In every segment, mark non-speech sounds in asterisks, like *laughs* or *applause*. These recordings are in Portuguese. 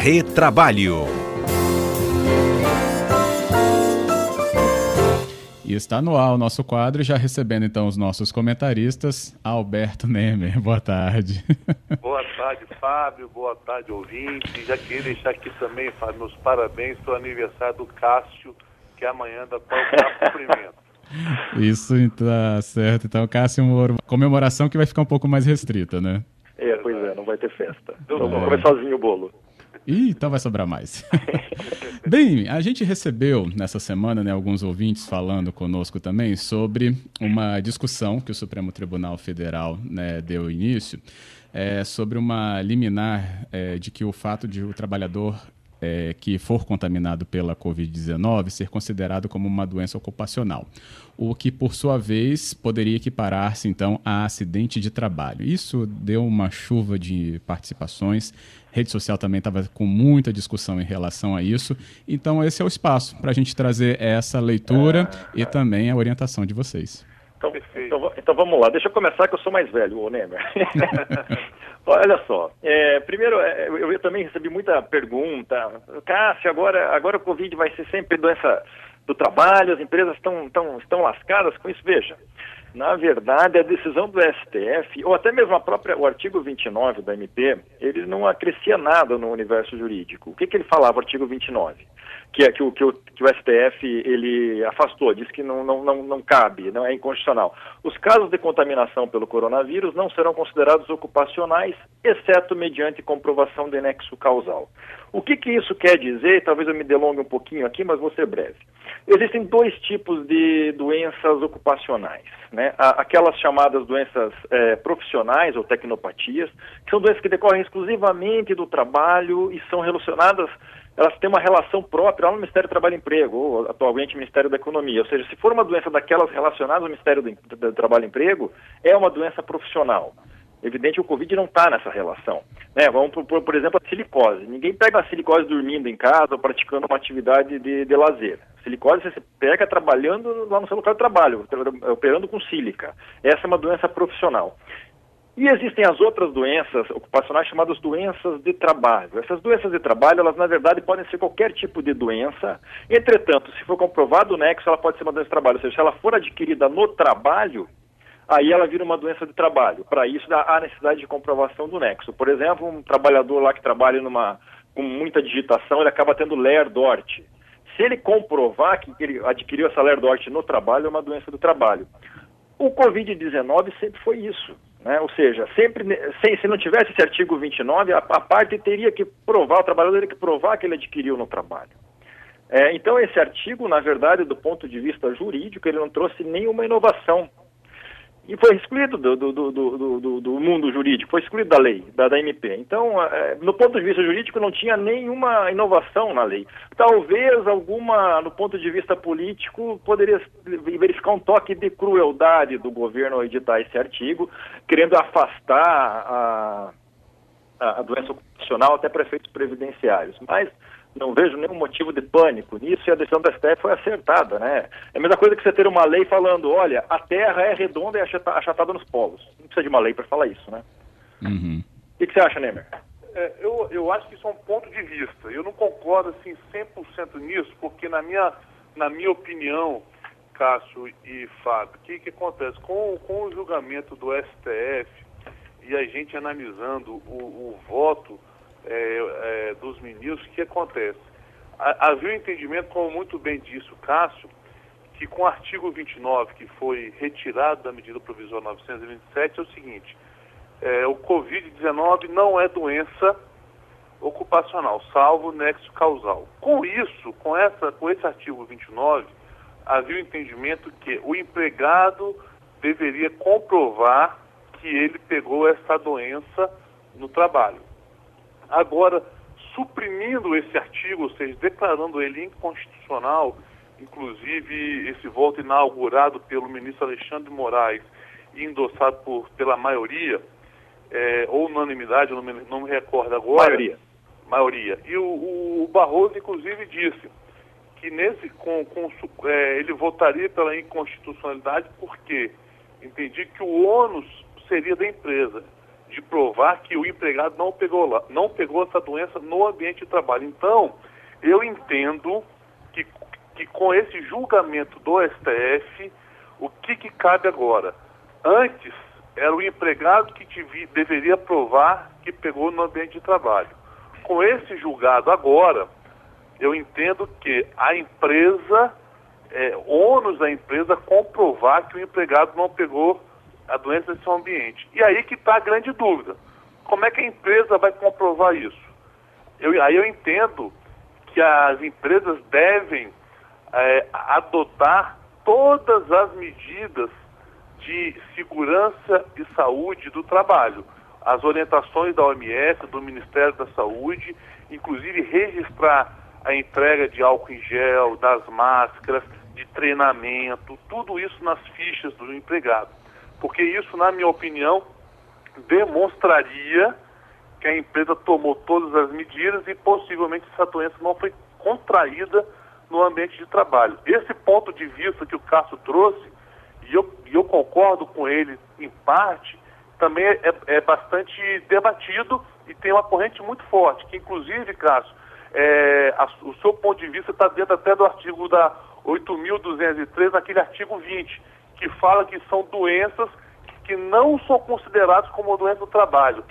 Retrabalho. E está no ar o nosso quadro, já recebendo então os nossos comentaristas. Alberto Nemer, *laughs* boa tarde. Boa tarde, Fábio. Boa tarde, ouvinte. Já queria deixar aqui também, Fábio, meus parabéns pelo aniversário do Cássio, que é amanhã da qual está cumprimento. *laughs* Isso está certo. Então, Cássio, uma comemoração que vai ficar um pouco mais restrita, né? É, pois é, não vai ter festa. Então, vamos comer sozinho o bolo. Ih, então vai sobrar mais. *laughs* Bem, a gente recebeu nessa semana né, alguns ouvintes falando conosco também sobre uma discussão que o Supremo Tribunal Federal né, deu início é, sobre uma liminar é, de que o fato de o trabalhador é, que for contaminado pela Covid-19 ser considerado como uma doença ocupacional, o que, por sua vez, poderia equiparar-se, então, a acidente de trabalho. Isso deu uma chuva de participações, rede social também estava com muita discussão em relação a isso, então esse é o espaço para a gente trazer essa leitura e também a orientação de vocês. Então, então, então, vamos lá, deixa eu começar que eu sou mais velho, o Nemer. *laughs* Olha só, é, primeiro, é, eu, eu, também recebi muita pergunta. Cássio, agora, agora o Covid vai ser sempre doença do trabalho, as empresas estão, tão, estão lascadas com isso. Veja, na verdade, a decisão do STF, ou até mesmo a própria, o artigo 29 da MP, ele não acrescia nada no universo jurídico. O que, que ele falava, o artigo 29? Que, que, o, que, o, que o STF ele afastou, disse que não, não, não, não cabe, não é inconstitucional. Os casos de contaminação pelo coronavírus não serão considerados ocupacionais, exceto mediante comprovação de nexo causal. O que, que isso quer dizer? Talvez eu me delongue um pouquinho aqui, mas vou ser breve. Existem dois tipos de doenças ocupacionais, né? Aquelas chamadas doenças é, profissionais ou tecnopatias, que são doenças que decorrem exclusivamente do trabalho e são relacionadas elas têm uma relação própria lá no Ministério do Trabalho e Emprego, ou atualmente Ministério da Economia. Ou seja, se for uma doença daquelas relacionadas ao Ministério do, do Trabalho e Emprego, é uma doença profissional. Evidente o Covid não está nessa relação. Né? Vamos, por, por, exemplo, a silicose. Ninguém pega a silicose dormindo em casa ou praticando uma atividade de, de lazer. A silicose você pega trabalhando lá no seu local de trabalho, operando com sílica. Essa é uma doença profissional. E existem as outras doenças ocupacionais chamadas doenças de trabalho. Essas doenças de trabalho, elas na verdade podem ser qualquer tipo de doença. Entretanto, se for comprovado o nexo, ela pode ser uma doença de trabalho. Ou seja, se ela for adquirida no trabalho, aí ela vira uma doença de trabalho. Para isso, há necessidade de comprovação do nexo. Por exemplo, um trabalhador lá que trabalha numa, com muita digitação, ele acaba tendo Ler-Dort. Se ele comprovar que ele adquiriu essa Ler-Dort no trabalho, é uma doença do trabalho. O Covid-19 sempre foi isso. Né? Ou seja, sempre, se, se, não tivesse esse artigo 29, a, a parte teria que provar, o trabalhador teria que provar que ele adquiriu no trabalho. É, então, esse artigo, na verdade, do ponto de vista jurídico, ele não trouxe nenhuma inovação e foi excluído do, do, do, do, mundo jurídico, foi excluído da lei, da, da MP. Então, é, no ponto de vista jurídico, não tinha nenhuma inovação na lei. Talvez alguma, no ponto de vista político, poderia verificar um toque de crueldade do governo ao editar esse artigo, querendo afastar a, a, a doença ocupacional até prefeitos previdenciários. Mas não vejo nenhum motivo de pânico nisso e a decisão da STF foi acertada, né? É a mesma coisa que você ter uma lei falando, olha, a Terra é redonda e achatada nos polos. Não precisa de uma lei para falar isso, né? Uhum. O que, que, você acha, Nemer? É, eu, eu acho que isso é um ponto de vista. Eu não concordo, assim, 100% nisso, porque na minha, na minha opinião, Cássio e Fábio, o que, que acontece? Com, com o julgamento do STF e a gente analisando o, o voto é, é, dos ministros, o que acontece? Havia um entendimento, como muito bem disse o Cássio, que com o artigo 29, que foi retirado da medida provisória 927, é o seguinte, é, o Covid-19 não é doença ocupacional, salvo nexo causal. Com isso, com, essa, com esse artigo 29, havia o entendimento que o empregado deveria comprovar que ele pegou essa doença no trabalho. Agora, suprimindo esse artigo, ou seja, declarando ele inconstitucional, inclusive esse voto inaugurado pelo ministro Alexandre Moraes e endossado por, pela maioria, é, ou unanimidade, não me, não me recordo agora. Maioria. Maioria. E o, o Barroso, inclusive, disse que nesse, com, com é, ele votaria pela inconstitucionalidade porque entendi que o ônus seria da empresa. De provar que o empregado não pegou, não pegou essa doença no ambiente de trabalho. Então, eu entendo que, que com esse julgamento do STF, o que, que cabe agora? Antes, era o empregado que deveria provar que pegou no ambiente de trabalho. Com esse julgado agora, eu entendo que a empresa, é, ônus da empresa comprovar que o empregado não pegou a doença nesse ambiente. E aí que está a grande dúvida. Como é que a empresa vai comprovar isso? Eu, aí eu entendo que as empresas devem é, adotar todas as medidas de segurança e saúde do trabalho. As orientações da OMS, do Ministério da Saúde, inclusive registrar a entrega de álcool em gel, das máscaras, de treinamento, tudo isso nas fichas do empregado. Porque isso, na minha opinião, demonstraria que a empresa tomou todas as medidas e possivelmente essa doença não foi contraída no ambiente de trabalho. Esse ponto de vista que o Cássio trouxe, e eu, eu concordo com ele em parte, também é, é, bastante debatido e tem uma corrente muito forte, que inclusive, Cássio, é, a, o seu ponto de vista está dentro até do artigo da 8.203, naquele artigo 20, que fala que são doenças que não são consideradas como doença do trabalho,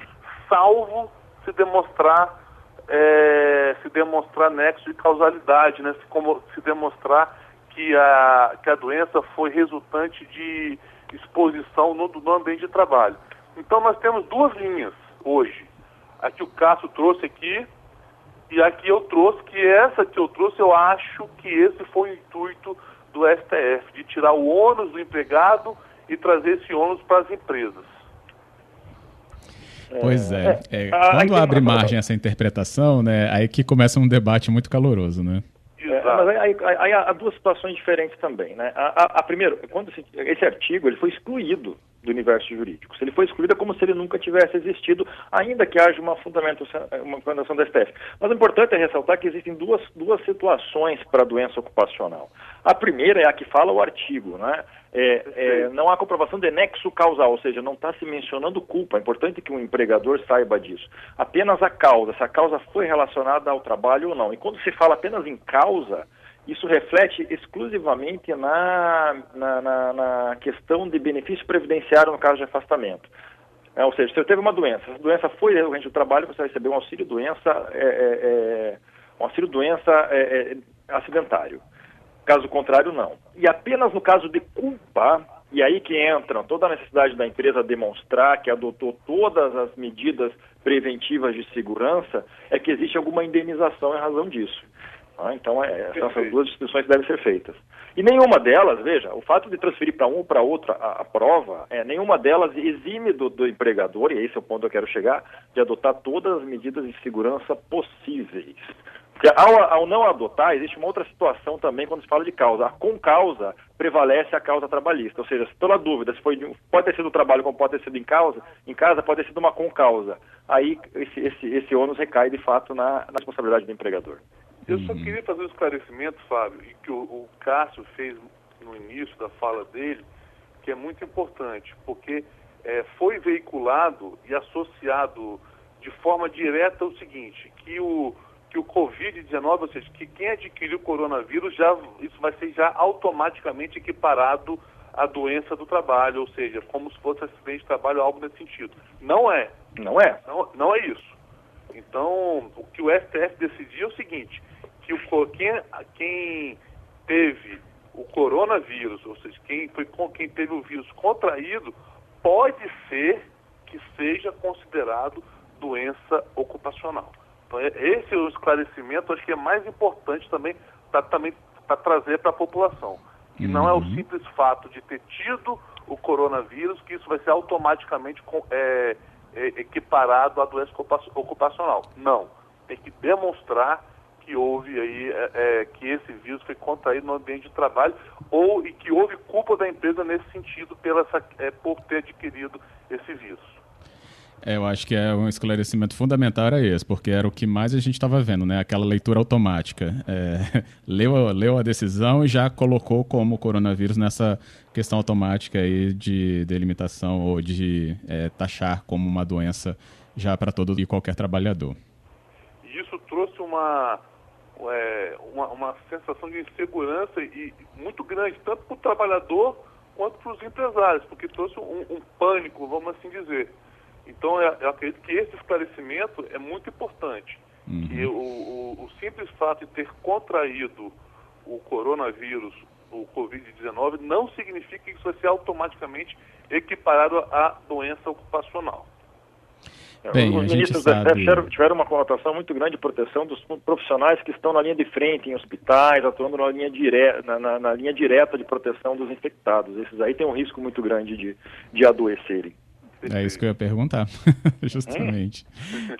salvo se demonstrar é, se demonstrar nexo de causalidade, né? se, como, se demonstrar que a, que a doença foi resultante de exposição no, no ambiente de trabalho. Então nós temos duas linhas hoje. A que o Cássio trouxe aqui, e aqui eu trouxe, que essa que eu trouxe, eu acho que esse foi o intuito do STF, de tirar o ônus do empregado e trazer esse ônus para as empresas. Pois é. é, é quando abre margem essa interpretação, né, aí que começa um debate muito caloroso, né? É, mas aí, aí, aí, há duas situações diferentes também, né? A, a, a primeiro, quando esse, esse artigo ele foi excluído do universo jurídico. Se ele foi excluído, é como se ele nunca tivesse existido, ainda que haja uma fundamentação, uma fundamentação da STF. Mas o importante é ressaltar que existem duas, duas situações para a doença ocupacional. A primeira é a que fala o artigo, né? É, é, não há comprovação de nexo causal, ou seja, não está se mencionando culpa. É importante que o um empregador saiba disso. Apenas a causa, se a causa foi relacionada ao trabalho ou não. E quando se fala apenas em causa, isso reflete exclusivamente na, na, na, na questão de benefício previdenciário no caso de afastamento. É, ou seja, se você teve uma doença, se a doença foi decorrente do trabalho, você vai receber um auxílio doença, é, é, é um auxílio doença é, é, acidentário. Caso contrário, não. E apenas no caso de culpa, e aí que entra toda a necessidade da empresa demonstrar que adotou todas as medidas preventivas de segurança, é que existe alguma indenização em razão disso. Ah, então, é, são essas duas distinções que devem ser feitas. E nenhuma delas, veja, o fato de transferir para um ou para outro a, a, prova, é, nenhuma delas exime do, do, empregador, e esse é o ponto que eu quero chegar, de adotar todas as medidas de segurança possíveis. Porque ao, ao, não adotar, existe uma outra situação também quando se fala de causa. A com causa prevalece a causa trabalhista. Ou seja, se pela dúvida, se foi, pode ter sido o trabalho como pode ter sido em causa, em casa pode ter sido uma com causa. Aí esse, esse, esse ônus recai de fato na, na responsabilidade do empregador. Eu só uhum. queria fazer um esclarecimento, Fábio, e que o, o Cássio fez no início da fala dele, que é muito importante, porque é, foi veiculado e associado de forma direta o seguinte, que o, que o Covid-19, ou seja, que quem adquiriu o coronavírus, já, isso vai ser já automaticamente equiparado à doença do trabalho, ou seja, como se fosse acidente de trabalho, algo nesse sentido. Não é. Não é? Não, não é isso. Então, o que o STF decidiu é o seguinte, que o, quem, quem teve o coronavírus, ou seja, quem, foi, quem teve o vírus contraído, pode ser que seja considerado doença ocupacional. Então, é, esse é o esclarecimento, acho que é mais importante também para também, trazer para a população. Que uhum. não é o uhum. simples fato de ter tido o coronavírus, que isso vai ser automaticamente é, equiparado à doença ocupacional. Não. Tem que demonstrar que houve aí, é, é, que esse vírus foi contraído no ambiente de trabalho ou e que houve culpa da empresa nesse sentido pela, é, por ter adquirido esse vírus. É, eu acho que é um esclarecimento fundamental era esse, porque era o que mais a gente estava vendo, né? Aquela leitura automática. É, *laughs* leu, leu a decisão e já colocou como coronavírus nessa questão automática aí de delimitação ou de é, taxar como uma doença já para todo e qualquer trabalhador. Isso trouxe uma, é, uma, uma, sensação de insegurança e muito grande, tanto para o trabalhador quanto para os empresários, porque trouxe um, um pânico, vamos assim dizer. Então, eu acredito que esse esclarecimento é muito importante. Uhum. Que o, o, o, simples fato de ter contraído o coronavírus, o Covid-19, não significa que isso vai ser automaticamente equiparado à doença ocupacional. Bem, Os ministros da STF tiveram uma conotação muito grande de proteção dos profissionais que estão na linha de frente, em hospitais, atuando na linha, dire... na, na, na linha direta de proteção dos infectados. Esses aí têm um risco muito grande de, de adoecerem. É isso que eu ia perguntar, *laughs* justamente.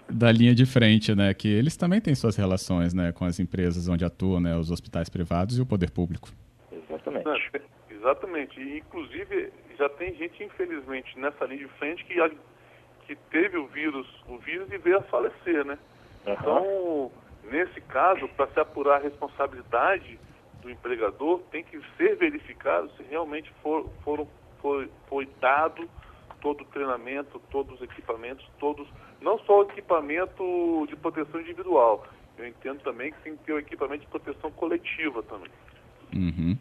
Da linha de frente, né? Que eles também têm suas relações né, com as empresas onde atuam, né? Os hospitais privados e o poder público. Exatamente. exatamente. E, inclusive, já tem gente, infelizmente, nessa linha de frente que, que teve o vírus, o vírus e veio a falecer, né? Uhum. Então, nesse caso, para se apurar a responsabilidade do empregador, tem que ser verificado se realmente for, foram, foi, foi dado todo o treinamento, todos os equipamentos, todos, não só o equipamento de proteção individual, eu entendo também que tem que ter o equipamento de proteção coletiva também. Uhum.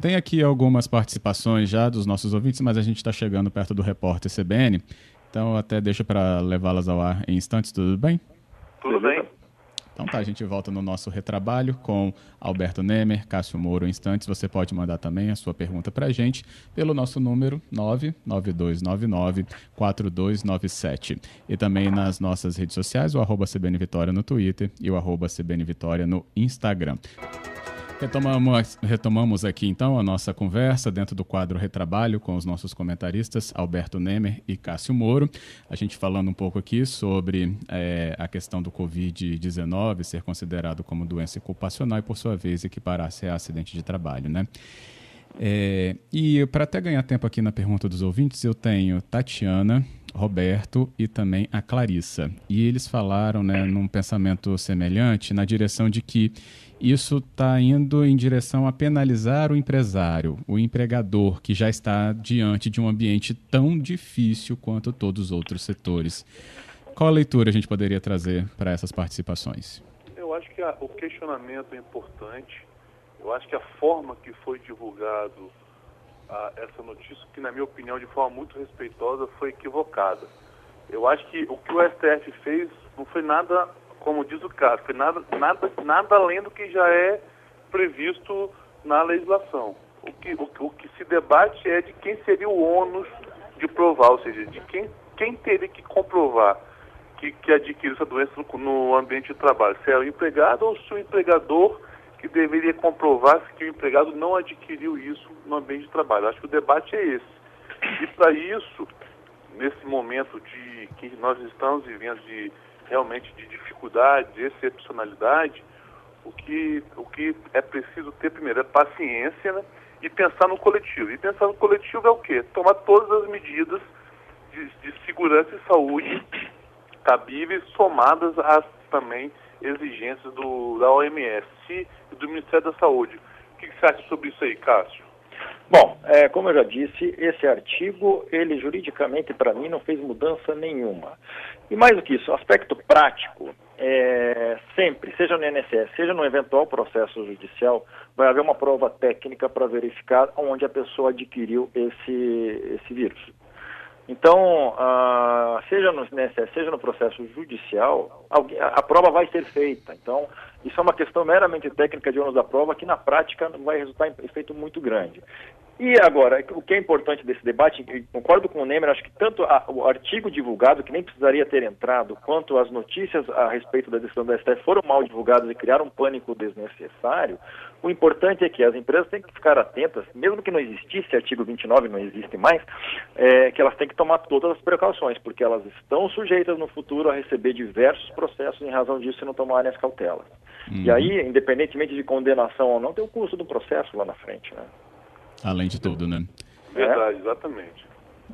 Tem aqui algumas participações já dos nossos ouvintes, mas a gente está chegando perto do repórter CBN, então até deixa para levá-las ao ar em instantes, tudo bem? Tudo bem. Então tá, a gente volta no nosso retrabalho com Alberto Nemer, Cássio Moro Instantes. Você pode mandar também a sua pergunta para a gente pelo nosso número 99299-4297. E também nas nossas redes sociais, o arroba CBN Vitória no Twitter e o arroba CBN Vitória no Instagram. Retomamos, retomamos aqui então a nossa conversa dentro do quadro Retrabalho com os nossos comentaristas Alberto Nemer e Cássio Moro. A gente falando um pouco aqui sobre é, a questão do Covid-19 ser considerado como doença ocupacional e, por sua vez, equiparar-se a acidente de trabalho, né? É, e para até ganhar tempo aqui na pergunta dos ouvintes, eu tenho Tatiana, Roberto e também a Clarissa. E eles falaram, né, num pensamento semelhante, na direção de que isso está indo em direção a penalizar o empresário, o empregador, que já está diante de um ambiente tão difícil quanto todos os outros setores. Qual a leitura a gente poderia trazer para essas participações? Eu acho que a, o questionamento é importante. Eu acho que a forma que foi divulgado a, essa notícia, que na minha opinião de forma muito respeitosa, foi equivocada. Eu acho que o que o STF fez não foi nada como diz o Cássio, nada, nada, nada além do que já é previsto na legislação. O que, o, o que se debate é de quem seria o ônus de provar, ou seja, de quem, quem teria que comprovar que, que adquiriu essa doença no, no ambiente de trabalho. Se é o empregado ou se o empregador que deveria comprovar que o empregado não adquiriu isso no ambiente de trabalho. Acho que o debate é esse. E para isso, nesse momento de que nós estamos vivendo de realmente de dificuldade, de excepcionalidade, o que, o que é preciso ter primeiro é paciência né, e pensar no coletivo. E pensar no coletivo é o quê? Tomar todas as medidas de, de segurança e saúde cabíveis, somadas às também exigências do, da OMS e do Ministério da Saúde. O que, que você acha sobre isso aí, Cássio? Bom, é, como eu já disse, esse artigo, ele juridicamente para mim não fez mudança nenhuma. E mais do que isso, aspecto prático, é, sempre, seja no INSS, seja no eventual processo judicial, vai haver uma prova técnica para verificar onde a pessoa adquiriu esse, esse vírus. Então, uh, seja no INSS, seja no processo judicial, alguém, a, a, prova vai ser feita. Então, isso é uma questão meramente técnica de ônus da prova que na prática vai resultar em efeito muito grande. E agora, o que é importante desse debate, concordo com o Nemer, acho que tanto a, o artigo divulgado, que nem precisaria ter entrado, quanto as notícias a respeito da decisão da STF foram mal divulgadas e criaram um pânico desnecessário. O importante é que as empresas têm que ficar atentas, mesmo que não existisse artigo 29, não existe mais, é, que elas têm que tomar todas as precauções, porque elas estão sujeitas no futuro a receber diversos processos em razão disso se não tomarem as cautelas. Uhum. E aí, independentemente de condenação ou não, tem o custo do processo lá na frente, né? Além de tudo, né? Verdade, exatamente.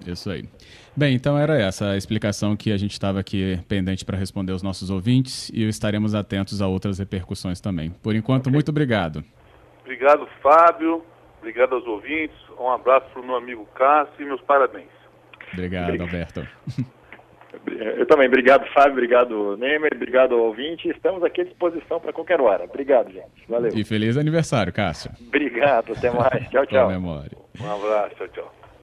Isso aí. Bem, então era essa a explicação que a gente estava aqui pendente para responder aos nossos ouvintes e estaremos atentos a outras repercussões também. Por enquanto, okay. muito obrigado. Obrigado, Fábio. Obrigado aos ouvintes. Um abraço para o meu amigo Cássio e meus parabéns. Obrigado, obrigado. Alberto. *laughs* Eu também. Obrigado, Fábio. Obrigado, Neymar. Obrigado, ouvinte. Estamos aqui à disposição para qualquer hora. Obrigado, gente. Valeu. E feliz aniversário, Cássio. Obrigado. Até mais. Tchau, tchau. memória. Um abraço. Tchau, tchau.